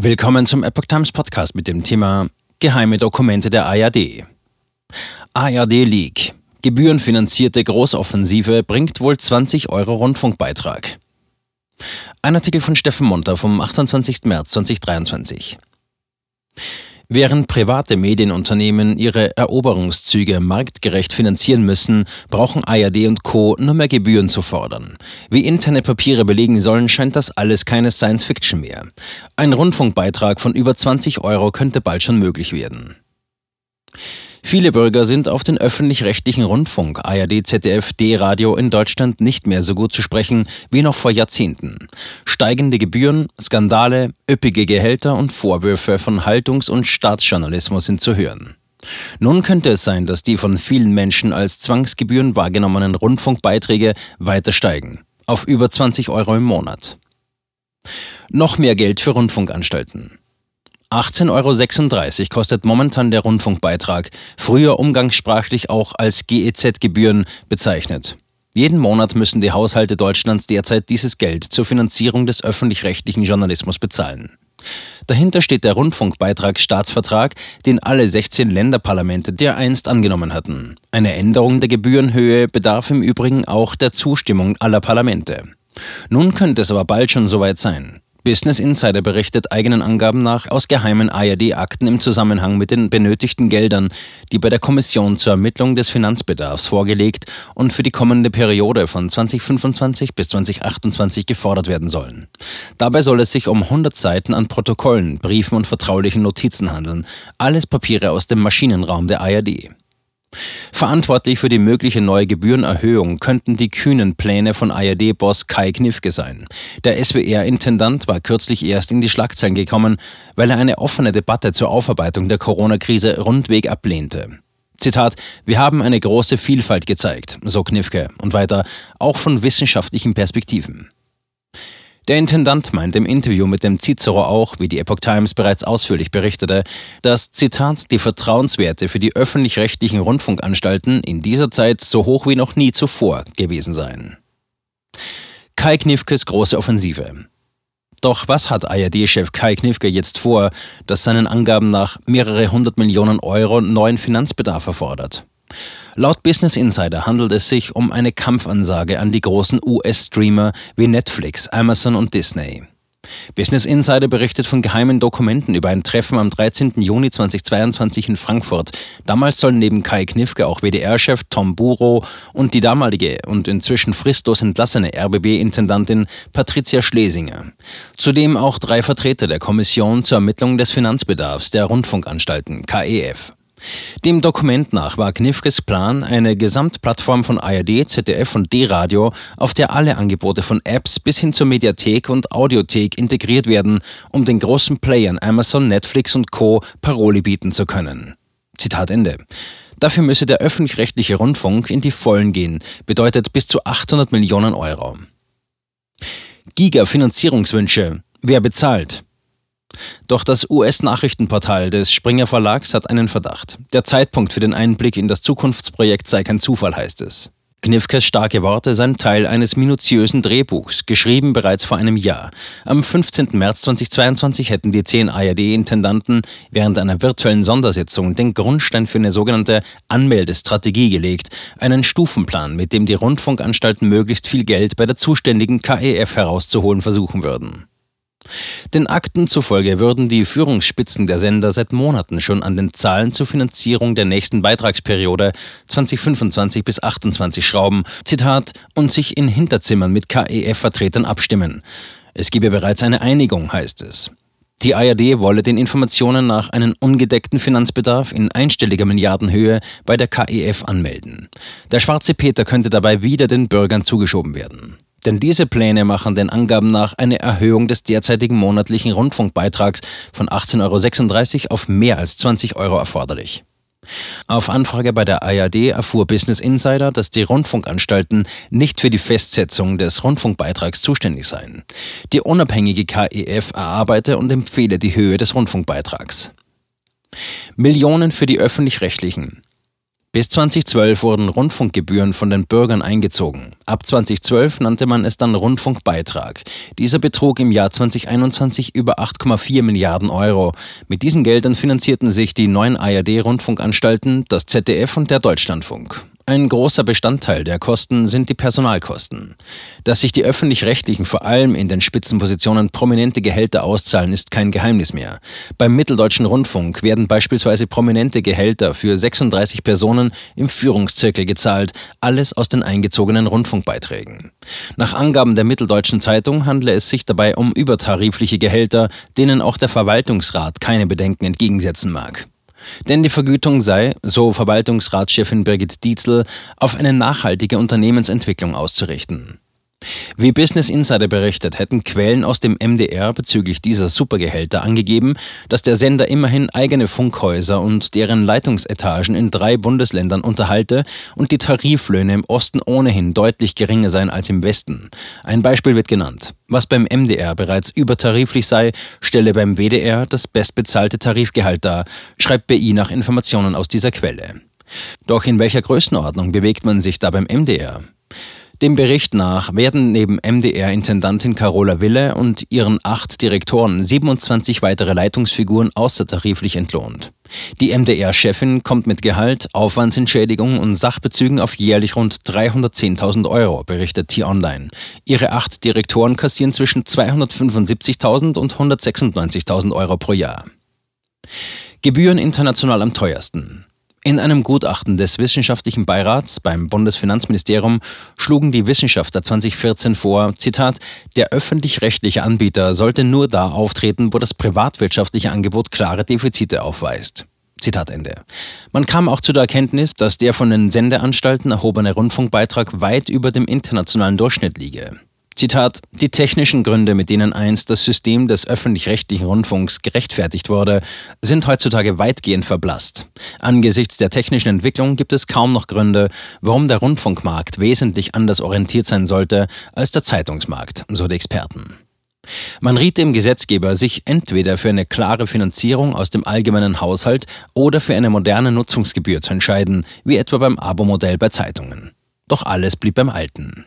Willkommen zum Epoch Times Podcast mit dem Thema Geheime Dokumente der ARD. ARD Leak. Gebührenfinanzierte Großoffensive bringt wohl 20 Euro Rundfunkbeitrag. Ein Artikel von Steffen Munter vom 28. März 2023. Während private Medienunternehmen ihre Eroberungszüge marktgerecht finanzieren müssen, brauchen ARD und Co. nur mehr Gebühren zu fordern. Wie interne Papiere belegen sollen, scheint das alles keine Science-Fiction mehr. Ein Rundfunkbeitrag von über 20 Euro könnte bald schon möglich werden. Viele Bürger sind auf den öffentlich-rechtlichen Rundfunk, ARD, ZDF, D-Radio in Deutschland nicht mehr so gut zu sprechen wie noch vor Jahrzehnten. Steigende Gebühren, Skandale, üppige Gehälter und Vorwürfe von Haltungs- und Staatsjournalismus sind zu hören. Nun könnte es sein, dass die von vielen Menschen als Zwangsgebühren wahrgenommenen Rundfunkbeiträge weiter steigen. Auf über 20 Euro im Monat. Noch mehr Geld für Rundfunkanstalten. 18,36 Euro kostet momentan der Rundfunkbeitrag, früher umgangssprachlich auch als GEZ-Gebühren bezeichnet. Jeden Monat müssen die Haushalte Deutschlands derzeit dieses Geld zur Finanzierung des öffentlich-rechtlichen Journalismus bezahlen. Dahinter steht der Rundfunkbeitragsstaatsvertrag, den alle 16 Länderparlamente dereinst angenommen hatten. Eine Änderung der Gebührenhöhe bedarf im Übrigen auch der Zustimmung aller Parlamente. Nun könnte es aber bald schon soweit sein. Business Insider berichtet eigenen Angaben nach aus geheimen ARD-Akten im Zusammenhang mit den benötigten Geldern, die bei der Kommission zur Ermittlung des Finanzbedarfs vorgelegt und für die kommende Periode von 2025 bis 2028 gefordert werden sollen. Dabei soll es sich um 100 Seiten an Protokollen, Briefen und vertraulichen Notizen handeln, alles Papiere aus dem Maschinenraum der ARD. Verantwortlich für die mögliche neue Gebührenerhöhung könnten die kühnen Pläne von ARD-Boss Kai Knifke sein. Der SWR-Intendant war kürzlich erst in die Schlagzeilen gekommen, weil er eine offene Debatte zur Aufarbeitung der Corona-Krise rundweg ablehnte. Zitat, wir haben eine große Vielfalt gezeigt, so Knifke, und weiter, auch von wissenschaftlichen Perspektiven. Der Intendant meint im Interview mit dem Cicero auch, wie die Epoch Times bereits ausführlich berichtete, dass, Zitat, die Vertrauenswerte für die öffentlich-rechtlichen Rundfunkanstalten in dieser Zeit so hoch wie noch nie zuvor gewesen seien. Kai Knifkes große Offensive. Doch was hat ARD-Chef Kai Knifke jetzt vor, das seinen Angaben nach mehrere hundert Millionen Euro neuen Finanzbedarf erfordert? Laut Business Insider handelt es sich um eine Kampfansage an die großen US-Streamer wie Netflix, Amazon und Disney. Business Insider berichtet von geheimen Dokumenten über ein Treffen am 13. Juni 2022 in Frankfurt. Damals sollen neben Kai Knifke auch WDR-Chef Tom Buro und die damalige und inzwischen fristlos entlassene RBB-Intendantin Patricia Schlesinger. Zudem auch drei Vertreter der Kommission zur Ermittlung des Finanzbedarfs der Rundfunkanstalten KEF. Dem Dokument nach war Knifkes Plan eine Gesamtplattform von ARD, ZDF und D-Radio, auf der alle Angebote von Apps bis hin zur Mediathek und Audiothek integriert werden, um den großen Playern Amazon, Netflix und Co. Paroli bieten zu können. Zitat Ende. Dafür müsse der öffentlich-rechtliche Rundfunk in die Vollen gehen, bedeutet bis zu 800 Millionen Euro. Giga-Finanzierungswünsche. Wer bezahlt? Doch das US-Nachrichtenportal des Springer Verlags hat einen Verdacht. Der Zeitpunkt für den Einblick in das Zukunftsprojekt sei kein Zufall, heißt es. Knifkes starke Worte seien Teil eines minutiösen Drehbuchs, geschrieben bereits vor einem Jahr. Am 15. März 2022 hätten die zehn ARD-Intendanten während einer virtuellen Sondersitzung den Grundstein für eine sogenannte Anmeldestrategie gelegt, einen Stufenplan, mit dem die Rundfunkanstalten möglichst viel Geld bei der zuständigen KEF herauszuholen versuchen würden. Den Akten zufolge würden die Führungsspitzen der Sender seit Monaten schon an den Zahlen zur Finanzierung der nächsten Beitragsperiode 2025 bis 28 schrauben, Zitat, und sich in Hinterzimmern mit KEF-Vertretern abstimmen. Es gebe bereits eine Einigung, heißt es. Die ARD wolle den Informationen nach einen ungedeckten Finanzbedarf in einstelliger Milliardenhöhe bei der KEF anmelden. Der schwarze Peter könnte dabei wieder den Bürgern zugeschoben werden. Denn diese Pläne machen den Angaben nach eine Erhöhung des derzeitigen monatlichen Rundfunkbeitrags von 18,36 Euro auf mehr als 20 Euro erforderlich. Auf Anfrage bei der ARD erfuhr Business Insider, dass die Rundfunkanstalten nicht für die Festsetzung des Rundfunkbeitrags zuständig seien. Die unabhängige KEF erarbeite und empfehle die Höhe des Rundfunkbeitrags. Millionen für die öffentlich-rechtlichen. Bis 2012 wurden Rundfunkgebühren von den Bürgern eingezogen. Ab 2012 nannte man es dann Rundfunkbeitrag. Dieser betrug im Jahr 2021 über 8,4 Milliarden Euro. Mit diesen Geldern finanzierten sich die neuen ARD-Rundfunkanstalten, das ZDF und der Deutschlandfunk. Ein großer Bestandteil der Kosten sind die Personalkosten. Dass sich die öffentlich-rechtlichen vor allem in den Spitzenpositionen prominente Gehälter auszahlen, ist kein Geheimnis mehr. Beim Mitteldeutschen Rundfunk werden beispielsweise prominente Gehälter für 36 Personen im Führungszirkel gezahlt, alles aus den eingezogenen Rundfunkbeiträgen. Nach Angaben der Mitteldeutschen Zeitung handle es sich dabei um übertarifliche Gehälter, denen auch der Verwaltungsrat keine Bedenken entgegensetzen mag. Denn die Vergütung sei, so Verwaltungsratschefin Birgit Dietzel, auf eine nachhaltige Unternehmensentwicklung auszurichten. Wie Business Insider berichtet, hätten Quellen aus dem MDR bezüglich dieser Supergehälter angegeben, dass der Sender immerhin eigene Funkhäuser und deren Leitungsetagen in drei Bundesländern unterhalte und die Tariflöhne im Osten ohnehin deutlich geringer seien als im Westen. Ein Beispiel wird genannt. Was beim MDR bereits übertariflich sei, stelle beim WDR das bestbezahlte Tarifgehalt dar, schreibt BI nach Informationen aus dieser Quelle. Doch in welcher Größenordnung bewegt man sich da beim MDR? Dem Bericht nach werden neben MDR-Intendantin Carola Wille und ihren acht Direktoren 27 weitere Leitungsfiguren außertariflich entlohnt. Die MDR-Chefin kommt mit Gehalt, Aufwandsentschädigung und Sachbezügen auf jährlich rund 310.000 Euro, berichtet T-Online. Ihre acht Direktoren kassieren zwischen 275.000 und 196.000 Euro pro Jahr. Gebühren international am teuersten. In einem Gutachten des Wissenschaftlichen Beirats beim Bundesfinanzministerium schlugen die Wissenschaftler 2014 vor, Zitat, der öffentlich-rechtliche Anbieter sollte nur da auftreten, wo das privatwirtschaftliche Angebot klare Defizite aufweist. Zitat Ende. Man kam auch zu der Erkenntnis, dass der von den Sendeanstalten erhobene Rundfunkbeitrag weit über dem internationalen Durchschnitt liege. Zitat, die technischen Gründe, mit denen einst das System des öffentlich-rechtlichen Rundfunks gerechtfertigt wurde, sind heutzutage weitgehend verblasst. Angesichts der technischen Entwicklung gibt es kaum noch Gründe, warum der Rundfunkmarkt wesentlich anders orientiert sein sollte als der Zeitungsmarkt, so die Experten. Man riet dem Gesetzgeber, sich entweder für eine klare Finanzierung aus dem allgemeinen Haushalt oder für eine moderne Nutzungsgebühr zu entscheiden, wie etwa beim Abo-Modell bei Zeitungen. Doch alles blieb beim Alten.